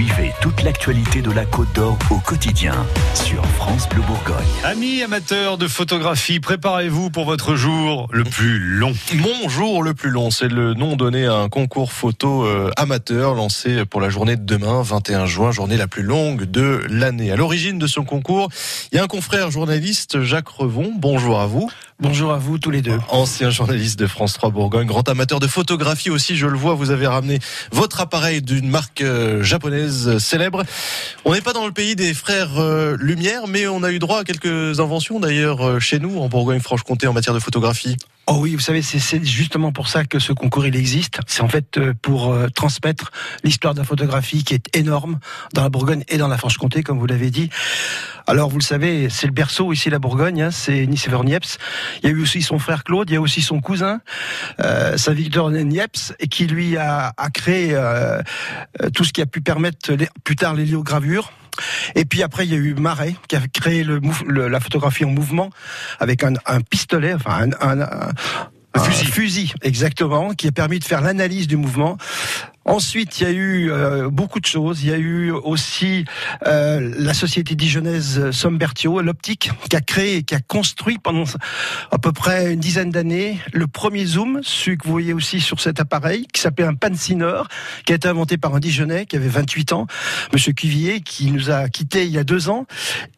Suivez toute l'actualité de la Côte d'Or au quotidien sur France Bleu Bourgogne. Amis amateurs de photographie, préparez-vous pour votre jour le plus long. Mon jour le plus long, c'est le nom donné à un concours photo euh, amateur lancé pour la journée de demain, 21 juin, journée la plus longue de l'année. À l'origine de ce concours, il y a un confrère journaliste, Jacques Revon. Bonjour à vous. Bonjour à vous tous les deux. Ancien journaliste de France 3 Bourgogne, grand amateur de photographie aussi, je le vois, vous avez ramené votre appareil d'une marque euh, japonaise célèbre. On n'est pas dans le pays des frères euh, Lumière, mais on a eu droit à quelques inventions d'ailleurs euh, chez nous en Bourgogne-Franche-Comté en matière de photographie. Oh oui, vous savez, c'est justement pour ça que ce concours il existe. C'est en fait euh, pour euh, transmettre l'histoire de la photographie qui est énorme dans la Bourgogne et dans la Franche-Comté, comme vous l'avez dit. Alors vous le savez, c'est le berceau ici la Bourgogne, hein, c'est Nicever Niepce. Il y a eu aussi son frère Claude, il y a aussi son cousin, euh, Saint-Victor Niepce, et qui lui a, a créé euh, tout ce qui a pu permettre les, plus tard l'héliogravure. Et puis après, il y a eu Marais qui a créé le, le, la photographie en mouvement avec un, un pistolet, enfin un, un, un un fusil. fusil, exactement, qui a permis de faire l'analyse du mouvement. Ensuite, il y a eu euh, beaucoup de choses. Il y a eu aussi euh, la société dijonnaise Sombertio, l'optique, qui a créé, qui a construit pendant à peu près une dizaine d'années le premier zoom, celui que vous voyez aussi sur cet appareil, qui s'appelait un Pansinor, qui a été inventé par un Dijonnais qui avait 28 ans, Monsieur Cuvier, qui nous a quittés il y a deux ans.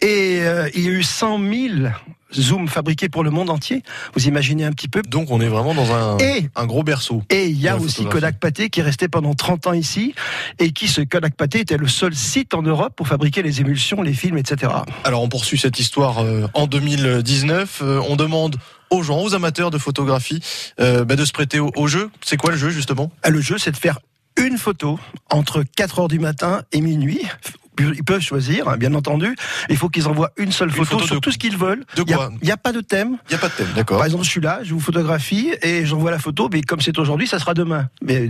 Et euh, il y a eu 100 000 Zoom fabriqué pour le monde entier. Vous imaginez un petit peu. Donc on est vraiment dans un, et, un gros berceau. Et il y a aussi Kodak Paté qui est resté pendant 30 ans ici et qui, ce Kodak Paté, était le seul site en Europe pour fabriquer les émulsions, les films, etc. Alors on poursuit cette histoire euh, en 2019. Euh, on demande aux gens, aux amateurs de photographie, euh, bah de se prêter au, au jeu. C'est quoi le jeu justement? Le jeu, c'est de faire une photo entre 4 heures du matin et minuit ils peuvent choisir, hein, bien entendu. Il faut qu'ils envoient une seule photo, photo sur de- tout ce qu'ils veulent. de quoi Il n'y a, pas de thème. Il n'y a pas de thème, d'accord. Par exemple, je suis là, je vous photographie et j'envoie la photo, mais comme c'est aujourd'hui, ça sera demain. Mais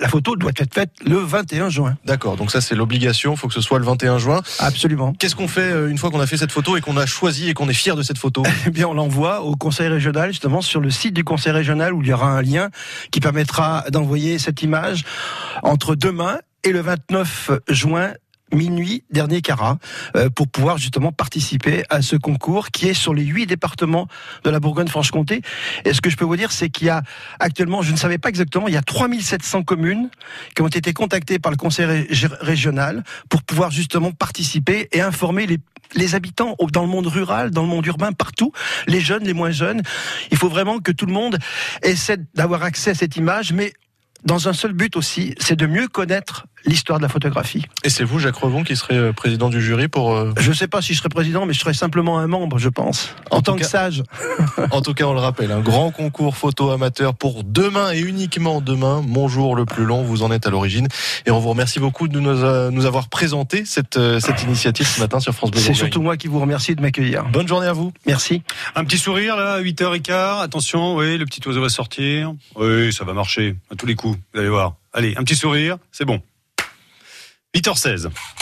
la photo doit être faite le 21 juin. D'accord, donc ça c'est l'obligation, il faut que ce soit le 21 juin. Absolument. Qu'est-ce qu'on fait euh, une fois qu'on a fait cette photo et qu'on a choisi et qu'on est fier de cette photo? Eh bien, on l'envoie au conseil régional, justement, sur le site du conseil régional où il y aura un lien qui permettra d'envoyer cette image entre demain et le 29 juin minuit dernier carat euh, pour pouvoir justement participer à ce concours qui est sur les huit départements de la Bourgogne-Franche-Comté. Et ce que je peux vous dire, c'est qu'il y a actuellement, je ne savais pas exactement, il y a 3700 communes qui ont été contactées par le conseil ré- régional pour pouvoir justement participer et informer les les habitants dans le monde rural, dans le monde urbain, partout, les jeunes, les moins jeunes. Il faut vraiment que tout le monde essaie d'avoir accès à cette image, mais dans un seul but aussi, c'est de mieux connaître l'histoire de la photographie. Et c'est vous, Jacques Revon, qui serez euh, président du jury pour. euh, Je ne sais pas si je serai président, mais je serai simplement un membre, je pense, en, tant que sage. En tout cas, on le rappelle, un grand concours photo amateur pour demain et uniquement demain, mon jour le plus long. Vous en êtes à l'origine. Et on vous remercie beaucoup de nous, euh, nous avoir présenté cette, euh, cette initiative ce matin sur France Bleu. C'est surtout moi qui vous remercie de m'accueillir. Bonne journée à vous. Merci. Un petit sourire là, à 8h15. Attention, oui, le petit oiseau va sortir. Oui, ça va marcher à tous les coups. Vous allez voir. Allez, un petit sourire, c'est bon. 8h16.